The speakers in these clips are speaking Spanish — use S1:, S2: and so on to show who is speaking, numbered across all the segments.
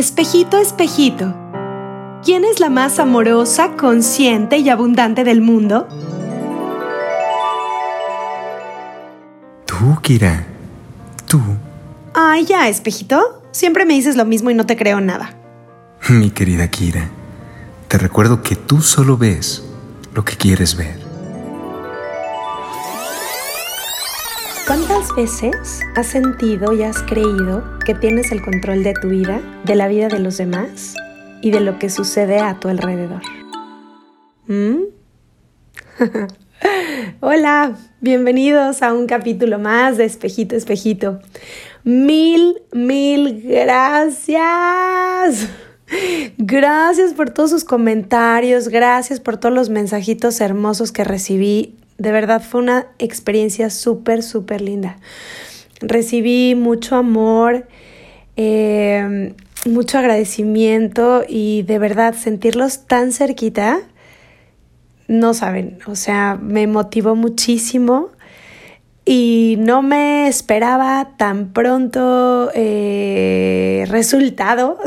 S1: Espejito, espejito, ¿quién es la más amorosa, consciente y abundante del mundo?
S2: Tú, Kira. Tú.
S1: Ay, ya, espejito. Siempre me dices lo mismo y no te creo nada.
S2: Mi querida Kira, te recuerdo que tú solo ves lo que quieres ver.
S1: ¿Cuántas veces has sentido y has creído que tienes el control de tu vida, de la vida de los demás y de lo que sucede a tu alrededor? ¿Mm? Hola, bienvenidos a un capítulo más de Espejito, Espejito. Mil, mil gracias. Gracias por todos sus comentarios, gracias por todos los mensajitos hermosos que recibí de verdad fue una experiencia súper, súper linda. Recibí mucho amor, eh, mucho agradecimiento y de verdad sentirlos tan cerquita, no saben, o sea, me motivó muchísimo y no me esperaba tan pronto eh, resultado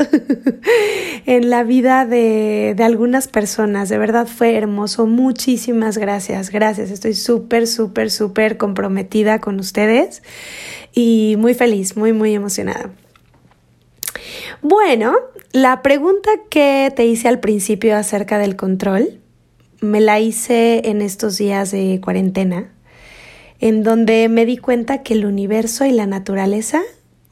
S1: en la vida de, de, algunas personas. De verdad fue hermoso. Muchísimas gracias. Gracias. Estoy súper, súper, súper comprometida con ustedes y muy feliz, muy, muy emocionada. Bueno, la pregunta que te hice al principio acerca del control, me la hice en estos días de cuarentena en donde me di cuenta que el universo y la naturaleza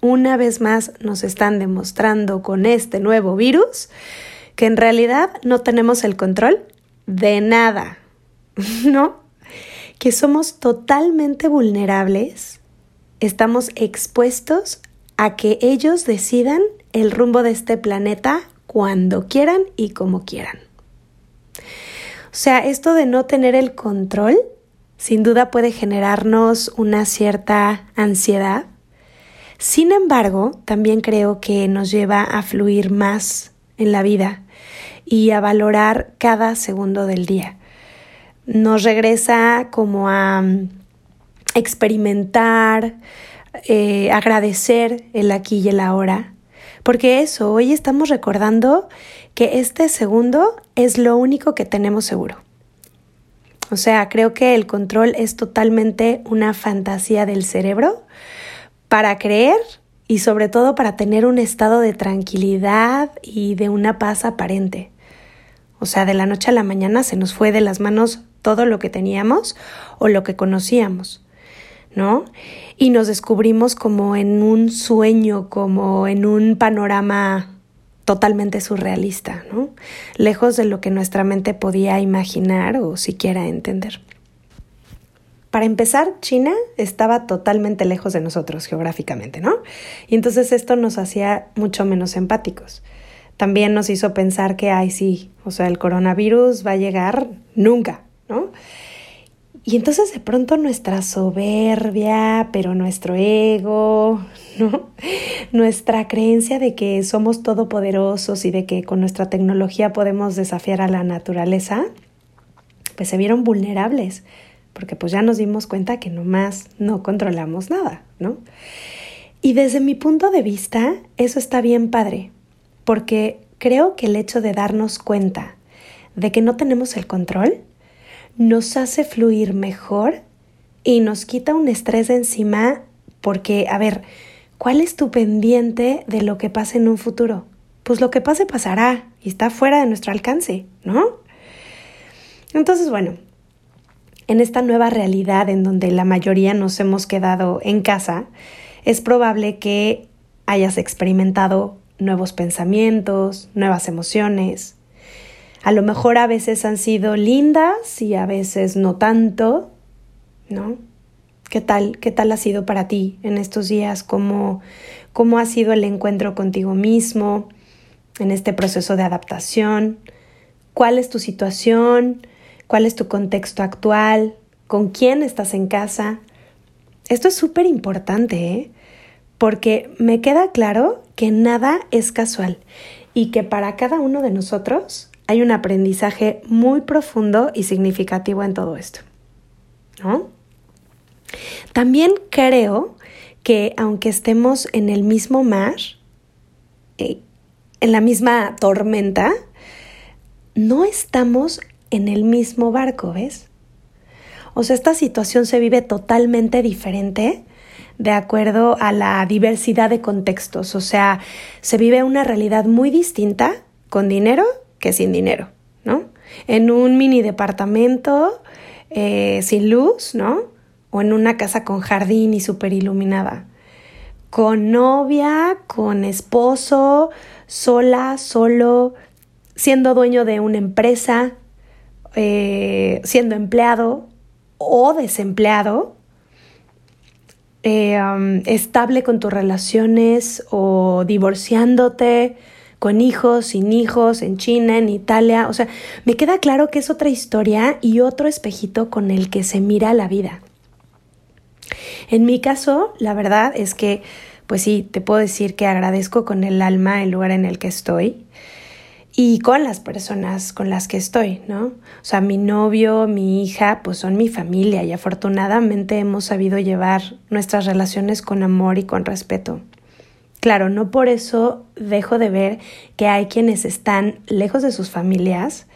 S1: una vez más nos están demostrando con este nuevo virus que en realidad no tenemos el control de nada, ¿no? Que somos totalmente vulnerables, estamos expuestos a que ellos decidan el rumbo de este planeta cuando quieran y como quieran. O sea, esto de no tener el control sin duda puede generarnos una cierta ansiedad. Sin embargo, también creo que nos lleva a fluir más en la vida y a valorar cada segundo del día. Nos regresa como a mm, experimentar, eh, agradecer el aquí y el ahora, porque eso, hoy estamos recordando que este segundo es lo único que tenemos seguro. O sea, creo que el control es totalmente una fantasía del cerebro para creer y sobre todo para tener un estado de tranquilidad y de una paz aparente. O sea, de la noche a la mañana se nos fue de las manos todo lo que teníamos o lo que conocíamos, ¿no? Y nos descubrimos como en un sueño, como en un panorama totalmente surrealista, ¿no? Lejos de lo que nuestra mente podía imaginar o siquiera entender. Para empezar, China estaba totalmente lejos de nosotros geográficamente, ¿no? Y entonces esto nos hacía mucho menos empáticos. También nos hizo pensar que, ay, sí, o sea, el coronavirus va a llegar nunca, ¿no? Y entonces de pronto nuestra soberbia, pero nuestro ego, ¿no? Nuestra creencia de que somos todopoderosos y de que con nuestra tecnología podemos desafiar a la naturaleza, pues se vieron vulnerables, porque pues ya nos dimos cuenta que nomás no controlamos nada, ¿no? Y desde mi punto de vista, eso está bien padre, porque creo que el hecho de darnos cuenta de que no tenemos el control, nos hace fluir mejor y nos quita un estrés de encima porque, a ver, ¿cuál es tu pendiente de lo que pase en un futuro? Pues lo que pase pasará y está fuera de nuestro alcance, ¿no? Entonces, bueno, en esta nueva realidad en donde la mayoría nos hemos quedado en casa, es probable que hayas experimentado nuevos pensamientos, nuevas emociones, a lo mejor a veces han sido lindas y a veces no tanto, ¿no? ¿Qué tal, qué tal ha sido para ti en estos días? ¿Cómo, cómo ha sido el encuentro contigo mismo en este proceso de adaptación? ¿Cuál es tu situación? ¿Cuál es tu contexto actual? ¿Con quién estás en casa? Esto es súper importante, ¿eh? porque me queda claro que nada es casual y que para cada uno de nosotros hay un aprendizaje muy profundo y significativo en todo esto. ¿no? También creo que aunque estemos en el mismo mar, eh, en la misma tormenta, no estamos en el mismo barco, ¿ves? O sea, esta situación se vive totalmente diferente de acuerdo a la diversidad de contextos. O sea, se vive una realidad muy distinta con dinero que sin dinero, ¿no? En un mini departamento eh, sin luz, ¿no? O en una casa con jardín y súper iluminada. Con novia, con esposo, sola, solo, siendo dueño de una empresa, eh, siendo empleado o desempleado, eh, um, estable con tus relaciones o divorciándote, con hijos, sin hijos, en China, en Italia. O sea, me queda claro que es otra historia y otro espejito con el que se mira la vida. En mi caso, la verdad es que, pues sí, te puedo decir que agradezco con el alma el lugar en el que estoy y con las personas con las que estoy, ¿no? O sea, mi novio, mi hija, pues son mi familia y afortunadamente hemos sabido llevar nuestras relaciones con amor y con respeto. Claro, no por eso dejo de ver que hay quienes están lejos de sus familias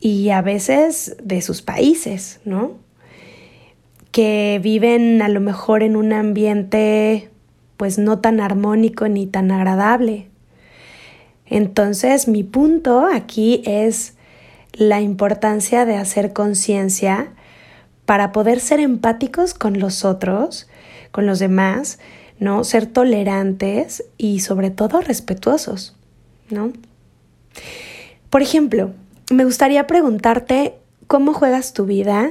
S1: y a veces de sus países, ¿no? Que viven a lo mejor en un ambiente pues no tan armónico ni tan agradable entonces, mi punto aquí es la importancia de hacer conciencia para poder ser empáticos con los otros, con los demás, ¿no? Ser tolerantes y sobre todo respetuosos, ¿no? Por ejemplo, me gustaría preguntarte cómo juegas tu vida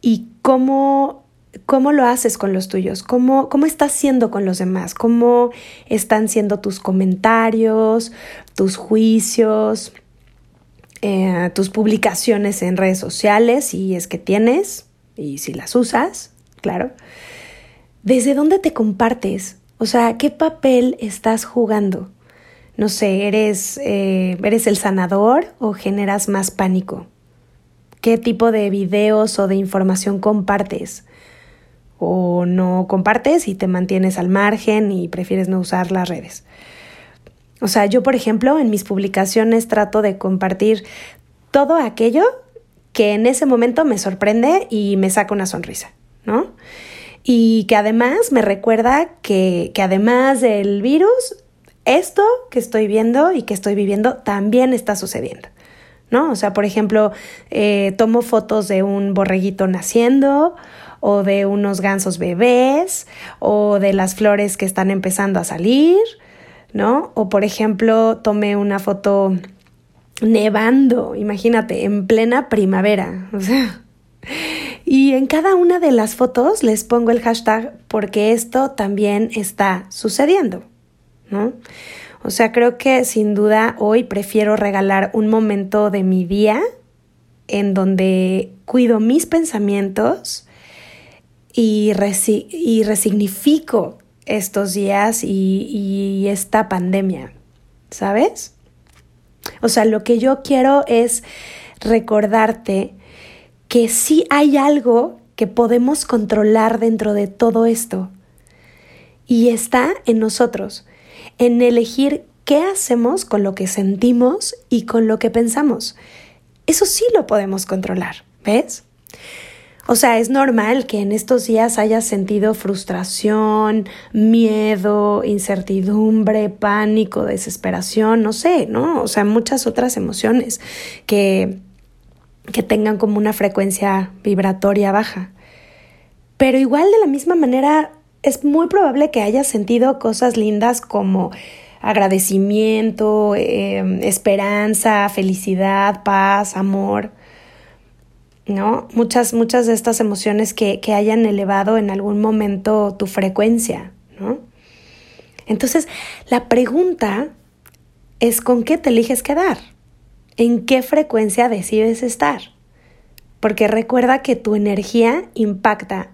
S1: y cómo ¿Cómo lo haces con los tuyos? ¿Cómo, ¿Cómo estás siendo con los demás? ¿Cómo están siendo tus comentarios, tus juicios, eh, tus publicaciones en redes sociales, si es que tienes y si las usas, claro? ¿Desde dónde te compartes? O sea, ¿qué papel estás jugando? No sé, ¿eres, eh, ¿eres el sanador o generas más pánico? ¿Qué tipo de videos o de información compartes? o no compartes y te mantienes al margen y prefieres no usar las redes. O sea, yo por ejemplo en mis publicaciones trato de compartir todo aquello que en ese momento me sorprende y me saca una sonrisa, ¿no? Y que además me recuerda que, que además del virus, esto que estoy viendo y que estoy viviendo también está sucediendo. ¿No? O sea, por ejemplo, eh, tomo fotos de un borreguito naciendo o de unos gansos bebés o de las flores que están empezando a salir, ¿no? O por ejemplo, tomé una foto nevando, imagínate, en plena primavera, o sea. Y en cada una de las fotos les pongo el hashtag porque esto también está sucediendo, ¿no? O sea, creo que sin duda hoy prefiero regalar un momento de mi día en donde cuido mis pensamientos, y, y resignifico estos días y, y esta pandemia, ¿sabes? O sea, lo que yo quiero es recordarte que sí hay algo que podemos controlar dentro de todo esto. Y está en nosotros, en elegir qué hacemos con lo que sentimos y con lo que pensamos. Eso sí lo podemos controlar, ¿ves? O sea, es normal que en estos días hayas sentido frustración, miedo, incertidumbre, pánico, desesperación, no sé, ¿no? O sea, muchas otras emociones que, que tengan como una frecuencia vibratoria baja. Pero igual de la misma manera, es muy probable que hayas sentido cosas lindas como agradecimiento, eh, esperanza, felicidad, paz, amor. ¿no? Muchas, muchas de estas emociones que, que hayan elevado en algún momento tu frecuencia, ¿no? Entonces, la pregunta es con qué te eliges quedar, en qué frecuencia decides estar, porque recuerda que tu energía impacta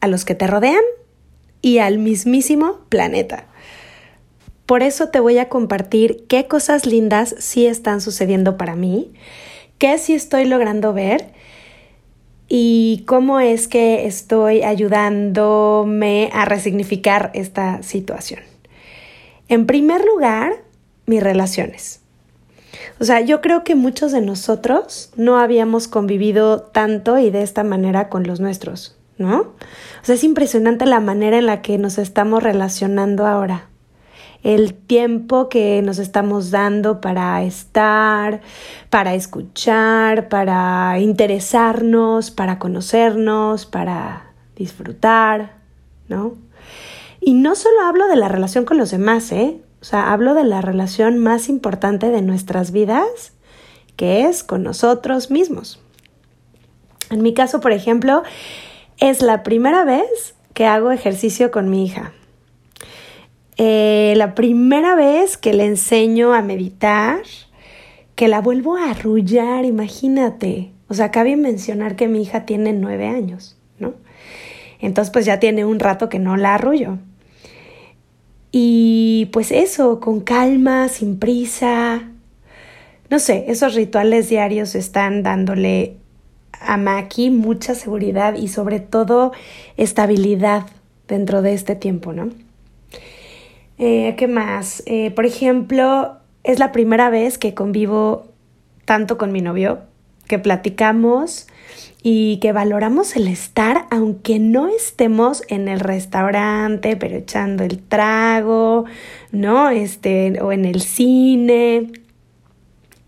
S1: a los que te rodean y al mismísimo planeta. Por eso te voy a compartir qué cosas lindas sí están sucediendo para mí, qué sí estoy logrando ver y cómo es que estoy ayudándome a resignificar esta situación. En primer lugar, mis relaciones. O sea, yo creo que muchos de nosotros no habíamos convivido tanto y de esta manera con los nuestros, ¿no? O sea, es impresionante la manera en la que nos estamos relacionando ahora. El tiempo que nos estamos dando para estar, para escuchar, para interesarnos, para conocernos, para disfrutar, ¿no? Y no solo hablo de la relación con los demás, ¿eh? O sea, hablo de la relación más importante de nuestras vidas, que es con nosotros mismos. En mi caso, por ejemplo, es la primera vez que hago ejercicio con mi hija. Eh, la primera vez que le enseño a meditar, que la vuelvo a arrullar, imagínate. O sea, cabe mencionar que mi hija tiene nueve años, ¿no? Entonces, pues ya tiene un rato que no la arrullo. Y pues eso, con calma, sin prisa. No sé, esos rituales diarios están dándole a Maki mucha seguridad y sobre todo estabilidad dentro de este tiempo, ¿no? Eh, ¿Qué más? Eh, por ejemplo, es la primera vez que convivo tanto con mi novio, que platicamos y que valoramos el estar aunque no estemos en el restaurante, pero echando el trago, ¿no? Este, o en el cine.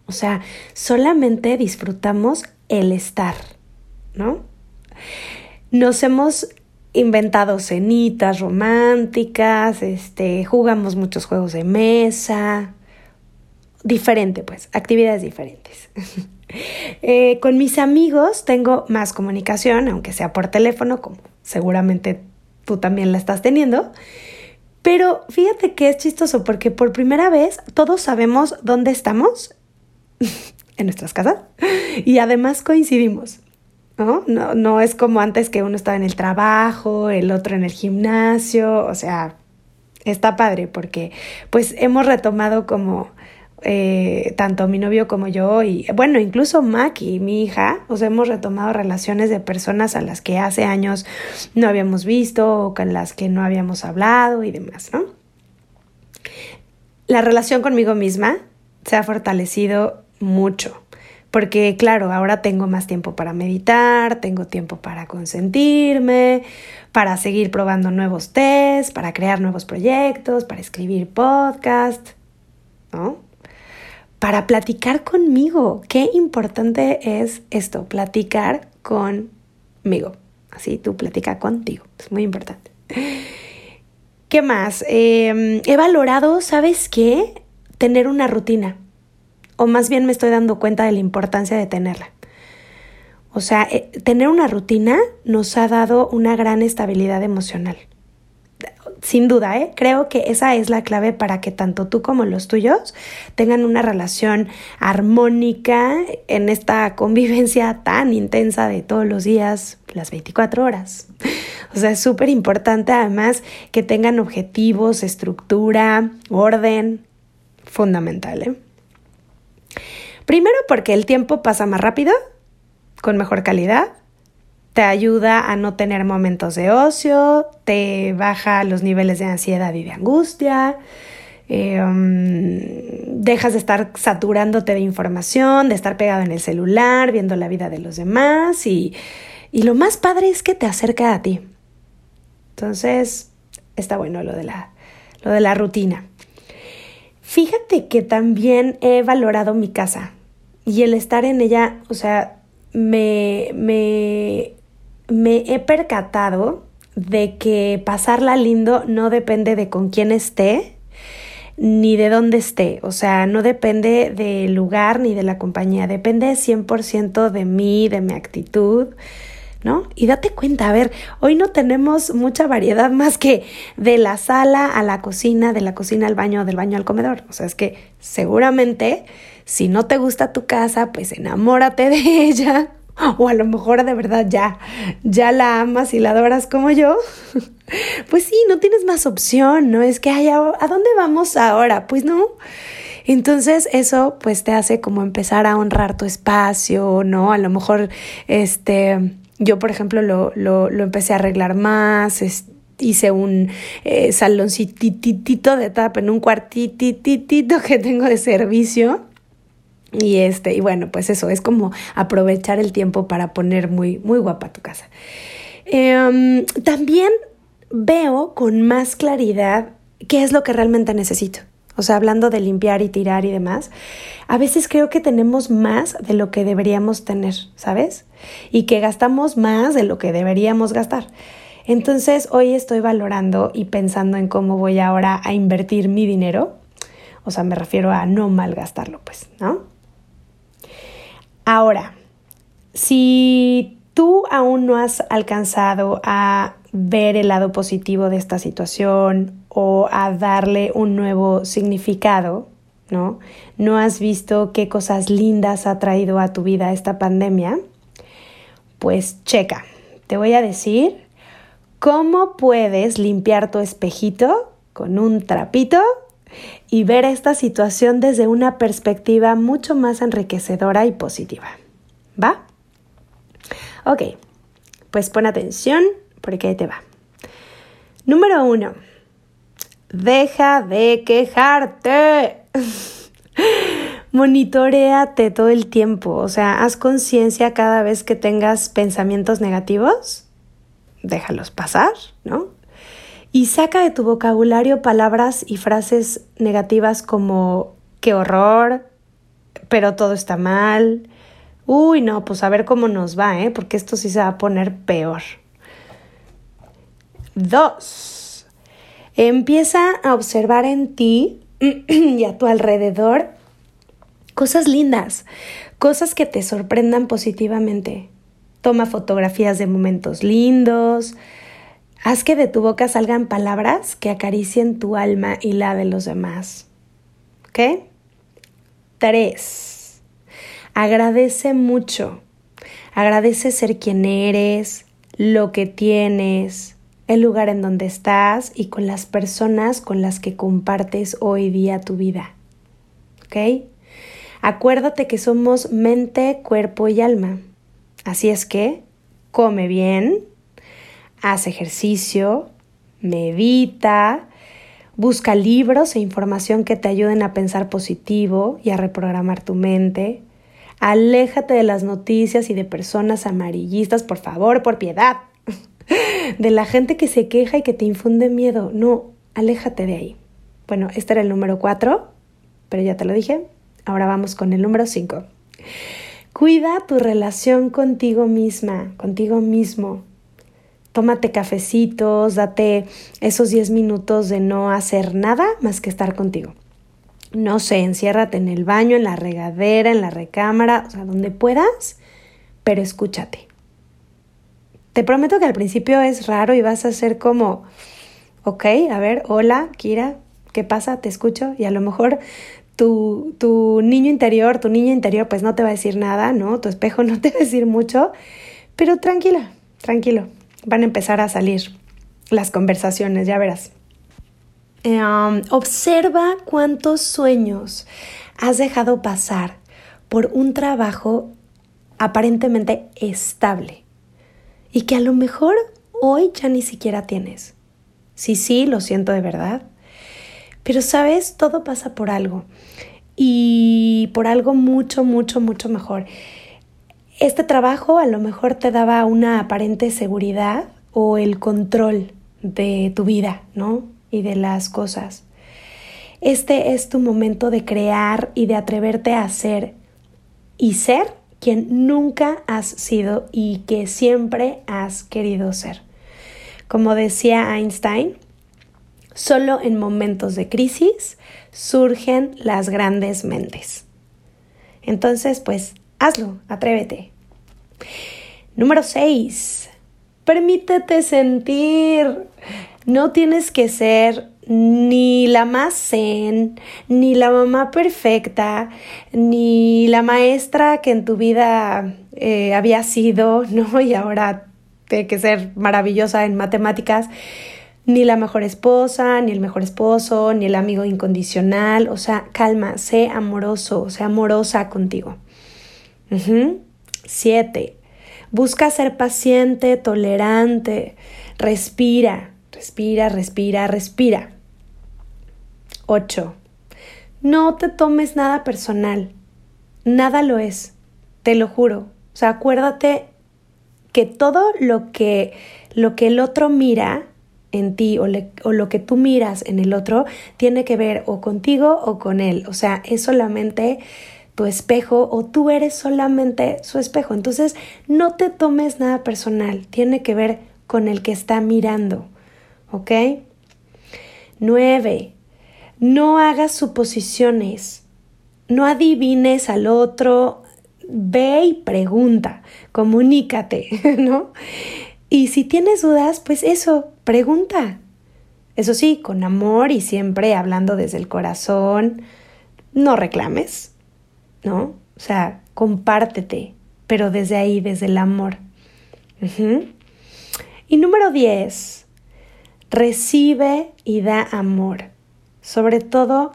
S1: O sea, solamente disfrutamos el estar, ¿no? Nos hemos inventado cenitas románticas, este, jugamos muchos juegos de mesa, diferente pues, actividades diferentes. Eh, con mis amigos tengo más comunicación, aunque sea por teléfono, como seguramente tú también la estás teniendo. Pero fíjate que es chistoso porque por primera vez todos sabemos dónde estamos en nuestras casas y además coincidimos. ¿no? ¿no? No es como antes que uno estaba en el trabajo, el otro en el gimnasio, o sea, está padre porque pues hemos retomado como eh, tanto mi novio como yo y bueno, incluso Maki, mi hija, o sea, hemos retomado relaciones de personas a las que hace años no habíamos visto o con las que no habíamos hablado y demás, ¿no? La relación conmigo misma se ha fortalecido mucho. Porque claro, ahora tengo más tiempo para meditar, tengo tiempo para consentirme, para seguir probando nuevos tests, para crear nuevos proyectos, para escribir podcast, ¿no? para platicar conmigo. Qué importante es esto, platicar conmigo. Así tú platica contigo, es muy importante. ¿Qué más? Em, he valorado, ¿sabes qué? Tener una rutina. O más bien me estoy dando cuenta de la importancia de tenerla. O sea, eh, tener una rutina nos ha dado una gran estabilidad emocional sin duda, ¿eh? creo que esa es la clave para que tanto tú como los tuyos tengan una relación armónica en esta convivencia tan intensa de todos los días, las 24 horas. O sea, es súper importante además que tengan objetivos, estructura, orden, fundamental. ¿eh? Primero porque el tiempo pasa más rápido, con mejor calidad te ayuda a no tener momentos de ocio, te baja los niveles de ansiedad y de angustia, um, dejas de estar saturándote de información, de estar pegado en el celular, viendo la vida de los demás y, y lo más padre es que te acerca a ti. Entonces, está bueno lo de la, lo de la rutina. Fíjate que también he valorado mi casa y el estar en ella, o sea, me, me me he percatado de que pasarla lindo no depende de con quién esté ni de dónde esté, o sea, no depende del lugar ni de la compañía, depende 100% de mí, de mi actitud, ¿no? Y date cuenta, a ver, hoy no tenemos mucha variedad más que de la sala a la cocina, de la cocina al baño, del baño al comedor, o sea, es que seguramente si no te gusta tu casa, pues enamórate de ella o a lo mejor de verdad ya, ya la amas y la adoras como yo, pues sí, no tienes más opción, ¿no? Es que, ay, ¿a dónde vamos ahora? Pues no. Entonces eso pues te hace como empezar a honrar tu espacio, ¿no? A lo mejor, este, yo por ejemplo lo, lo, lo empecé a arreglar más, hice un eh, de tap en un cuartititito que tengo de servicio. Y este, y bueno, pues eso, es como aprovechar el tiempo para poner muy, muy guapa tu casa. Em, también veo con más claridad qué es lo que realmente necesito. O sea, hablando de limpiar y tirar y demás, a veces creo que tenemos más de lo que deberíamos tener, ¿sabes? Y que gastamos más de lo que deberíamos gastar. Entonces, hoy estoy valorando y pensando en cómo voy ahora a invertir mi dinero. O sea, me refiero a no malgastarlo, pues, ¿no? Ahora, si tú aún no has alcanzado a ver el lado positivo de esta situación o a darle un nuevo significado, ¿no? No has visto qué cosas lindas ha traído a tu vida esta pandemia, pues checa. Te voy a decir cómo puedes limpiar tu espejito con un trapito y ver esta situación desde una perspectiva mucho más enriquecedora y positiva. ¿Va? Ok, pues pon atención porque ahí te va. Número uno, Deja de quejarte. Monitoreate todo el tiempo, o sea, haz conciencia cada vez que tengas pensamientos negativos, déjalos pasar, ¿no? Y saca de tu vocabulario palabras y frases negativas como qué horror, pero todo está mal. Uy, no, pues a ver cómo nos va, ¿eh? Porque esto sí se va a poner peor. Dos Empieza a observar en ti y a tu alrededor cosas lindas, cosas que te sorprendan positivamente. Toma fotografías de momentos lindos. Haz que de tu boca salgan palabras que acaricien tu alma y la de los demás. ¿Ok? Tres. Agradece mucho. Agradece ser quien eres, lo que tienes, el lugar en donde estás y con las personas con las que compartes hoy día tu vida. ¿Ok? Acuérdate que somos mente, cuerpo y alma. Así es que come bien, haz ejercicio, medita, busca libros e información que te ayuden a pensar positivo y a reprogramar tu mente. Aléjate de las noticias y de personas amarillistas, por favor, por piedad de la gente que se queja y que te infunde miedo. No, aléjate de ahí. Bueno, este era el número cuatro, pero ya te lo dije. Ahora vamos con el número cinco. Cuida tu relación contigo misma, contigo mismo. Tómate cafecitos, date esos 10 minutos de no hacer nada más que estar contigo. No sé, enciérrate en el baño, en la regadera, en la recámara, o sea, donde puedas, pero escúchate. Te prometo que al principio es raro y vas a ser como, ok, a ver, hola, Kira, ¿qué pasa? Te escucho y a lo mejor tu, tu niño interior, tu niña interior, pues no te va a decir nada, ¿no? Tu espejo no te va a decir mucho, pero tranquila, tranquilo, van a empezar a salir las conversaciones, ya verás. Em, observa cuántos sueños has dejado pasar por un trabajo aparentemente estable y que a lo mejor hoy ya ni siquiera tienes. Sí, sí, lo siento de verdad. Pero sabes, todo pasa por algo y por algo mucho, mucho, mucho mejor. Este trabajo a lo mejor te daba una aparente seguridad o el control de tu vida, ¿no? Y de las cosas. Este es tu momento de crear y de atreverte a hacer y ser quien nunca has sido y que siempre has querido ser. Como decía Einstein, solo en momentos de crisis surgen las grandes mentes. Entonces, pues, hazlo, atrévete. Número 6. Permítete sentir. No tienes que ser ni la más zen, ni la mamá perfecta, ni la maestra que en tu vida eh, había sido, ¿no? Y ahora tiene que ser maravillosa en matemáticas, ni la mejor esposa, ni el mejor esposo, ni el amigo incondicional. O sea, calma, sé amoroso, sé amorosa contigo. Siete. Busca ser paciente, tolerante, respira Respira, respira, respira. 8. No te tomes nada personal. Nada lo es. Te lo juro. O sea, acuérdate que todo lo que, lo que el otro mira en ti o, o, lo que tú miras en el otro tiene que ver o contigo o con él. O sea, es solamente tu espejo o tú eres solamente su espejo. Entonces, no te tomes nada personal. Tiene que ver con el que está mirando. ¿Ok? 9. No hagas suposiciones. No adivines al otro. Ve y pregunta. Comunícate, ¿no? Y si tienes dudas, pues eso, pregunta. Eso sí, con amor y siempre hablando desde el corazón. No reclames, ¿no? O sea, compártete, pero desde ahí, desde el amor. Y número 10, recibe y da amor. Sobre todo,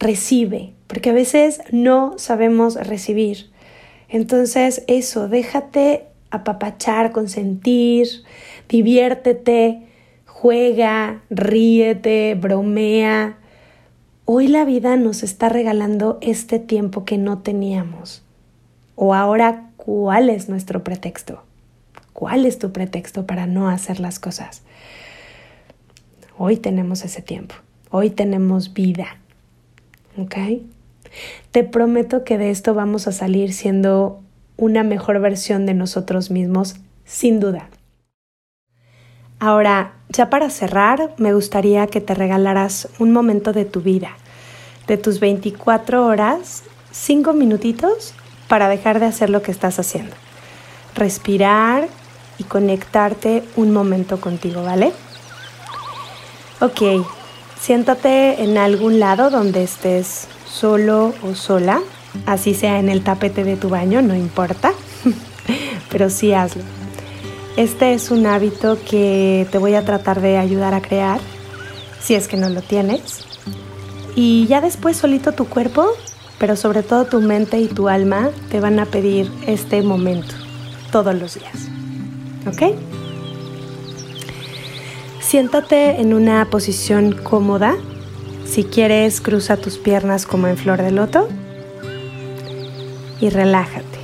S1: recibe, porque a veces no sabemos recibir. Entonces, eso, déjate apapachar, consentir, diviértete, juega, ríete, bromea. Hoy la vida nos está regalando este tiempo que no teníamos. O ahora, ¿cuál es nuestro pretexto? ¿Cuál es tu pretexto para no hacer las cosas? Hoy tenemos ese tiempo. Hoy tenemos vida. ¿Ok? Te prometo que de esto vamos a salir siendo una mejor versión de nosotros mismos, sin duda. Ahora, ya para cerrar, me gustaría que te regalaras un momento de tu vida, de tus 24 horas, 5 minutitos para dejar de hacer lo que estás haciendo. Respirar y conectarte un momento contigo, ¿vale? Ok, siéntate en algún lado donde estés solo o sola así sea en el tapete de tu baño, no importa, pero sí hazlo. Este es un hábito que te voy a tratar de ayudar a crear, si es que no lo tienes. Y ya después solito tu cuerpo, pero sobre todo tu mente y tu alma te van a pedir este momento todos los días. ¿Ok? Siéntate en una posición cómoda. Si quieres, cruza tus piernas como en flor de loto y relájate.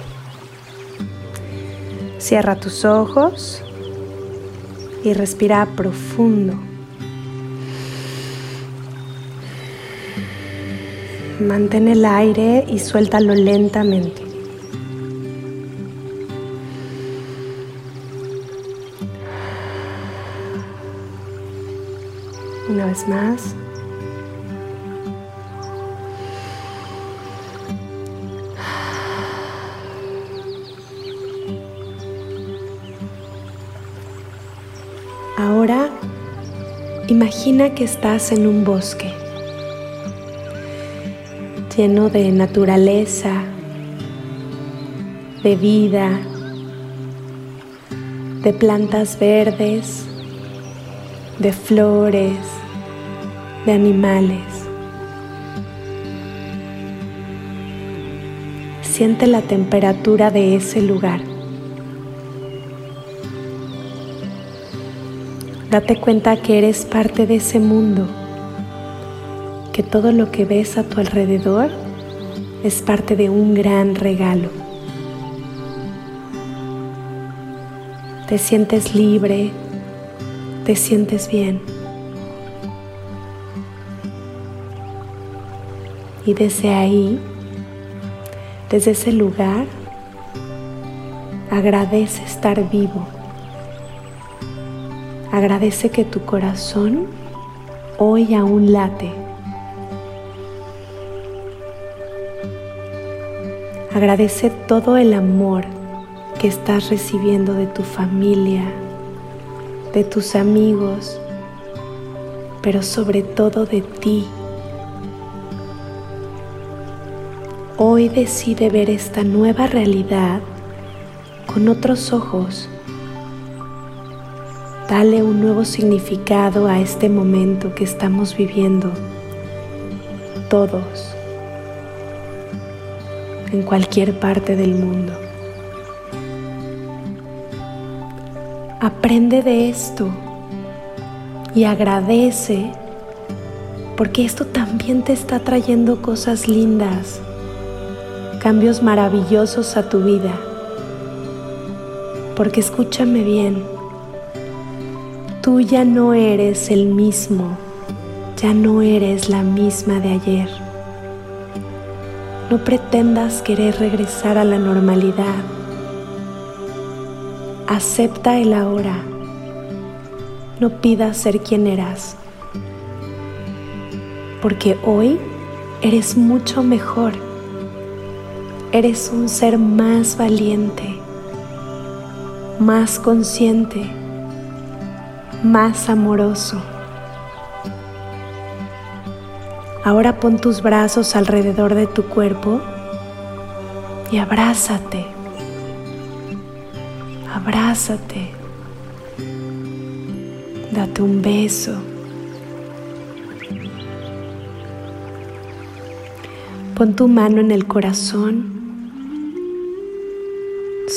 S1: Cierra tus ojos y respira profundo. Mantén el aire y suéltalo lentamente. Ahora imagina que estás en un bosque lleno de naturaleza, de vida, de plantas verdes, de flores, de animales. Siente la temperatura de ese lugar. Date cuenta que eres parte de ese mundo, que todo lo que ves a tu alrededor es parte de un gran regalo. Te sientes libre, te sientes bien. Y desde ahí, desde ese lugar, agradece estar vivo Agradece que tu corazón hoy aún late. Agradece todo el amor que estás recibiendo de tu familia, de tus amigos, pero sobre todo de ti. Hoy decide ver esta nueva realidad con otros ojos Dale un nuevo significado a este momento que estamos viviendo todos en cualquier parte del mundo. Aprende de esto y agradece porque esto también te está trayendo cosas lindas, cambios maravillosos a tu vida. Porque escúchame bien, tú ya no eres el mismo, ya no eres la misma de ayer. No pretendas querer regresar a la normalidad. Acepta el ahora. No pidas ser quien eras. Porque hoy eres mucho mejor. Eres un ser más valiente, más consciente, más amoroso. Ahora pon tus brazos alrededor de tu cuerpo y abrázate. Abrázate. Date un beso. Pon tu mano en el corazón.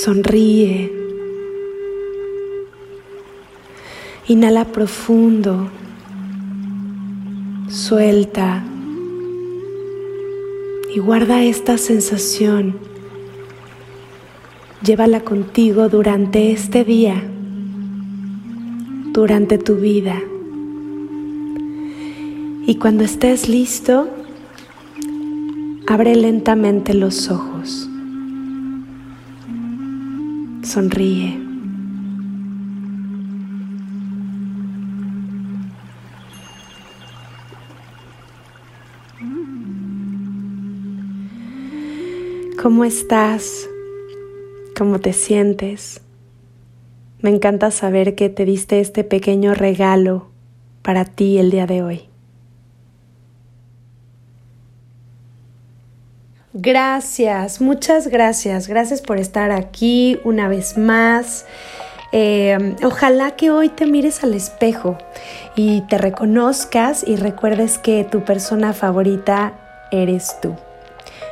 S1: Sonríe. Inhala profundo. Suelta. Y guarda esta sensación. Llévala contigo durante este día, durante tu vida. Y cuando estés listo, Abre lentamente los ojos. Sonríe. ¿Cómo estás? ¿Cómo te sientes? Me encanta saber que te diste este pequeño regalo para ti el día de hoy. Gracias, muchas gracias. Gracias por estar aquí una vez más. Eh, ojalá que hoy te mires al espejo y te reconozcas y recuerdes que tu persona favorita eres tú.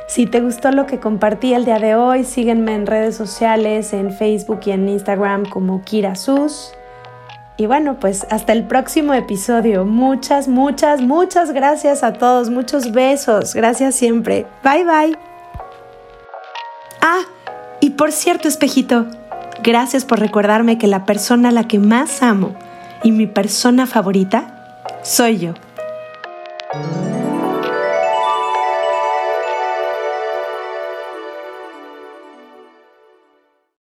S1: Si te gustó lo que compartí el día de hoy, sígueme en redes sociales, en Facebook y en Instagram como KiraSus. Y bueno, pues hasta el próximo episodio. Muchas, muchas, muchas gracias a todos. Muchos besos. Gracias siempre. Bye bye. Ah, y por cierto, espejito, gracias por recordarme que la persona a la que más amo y mi persona favorita soy yo.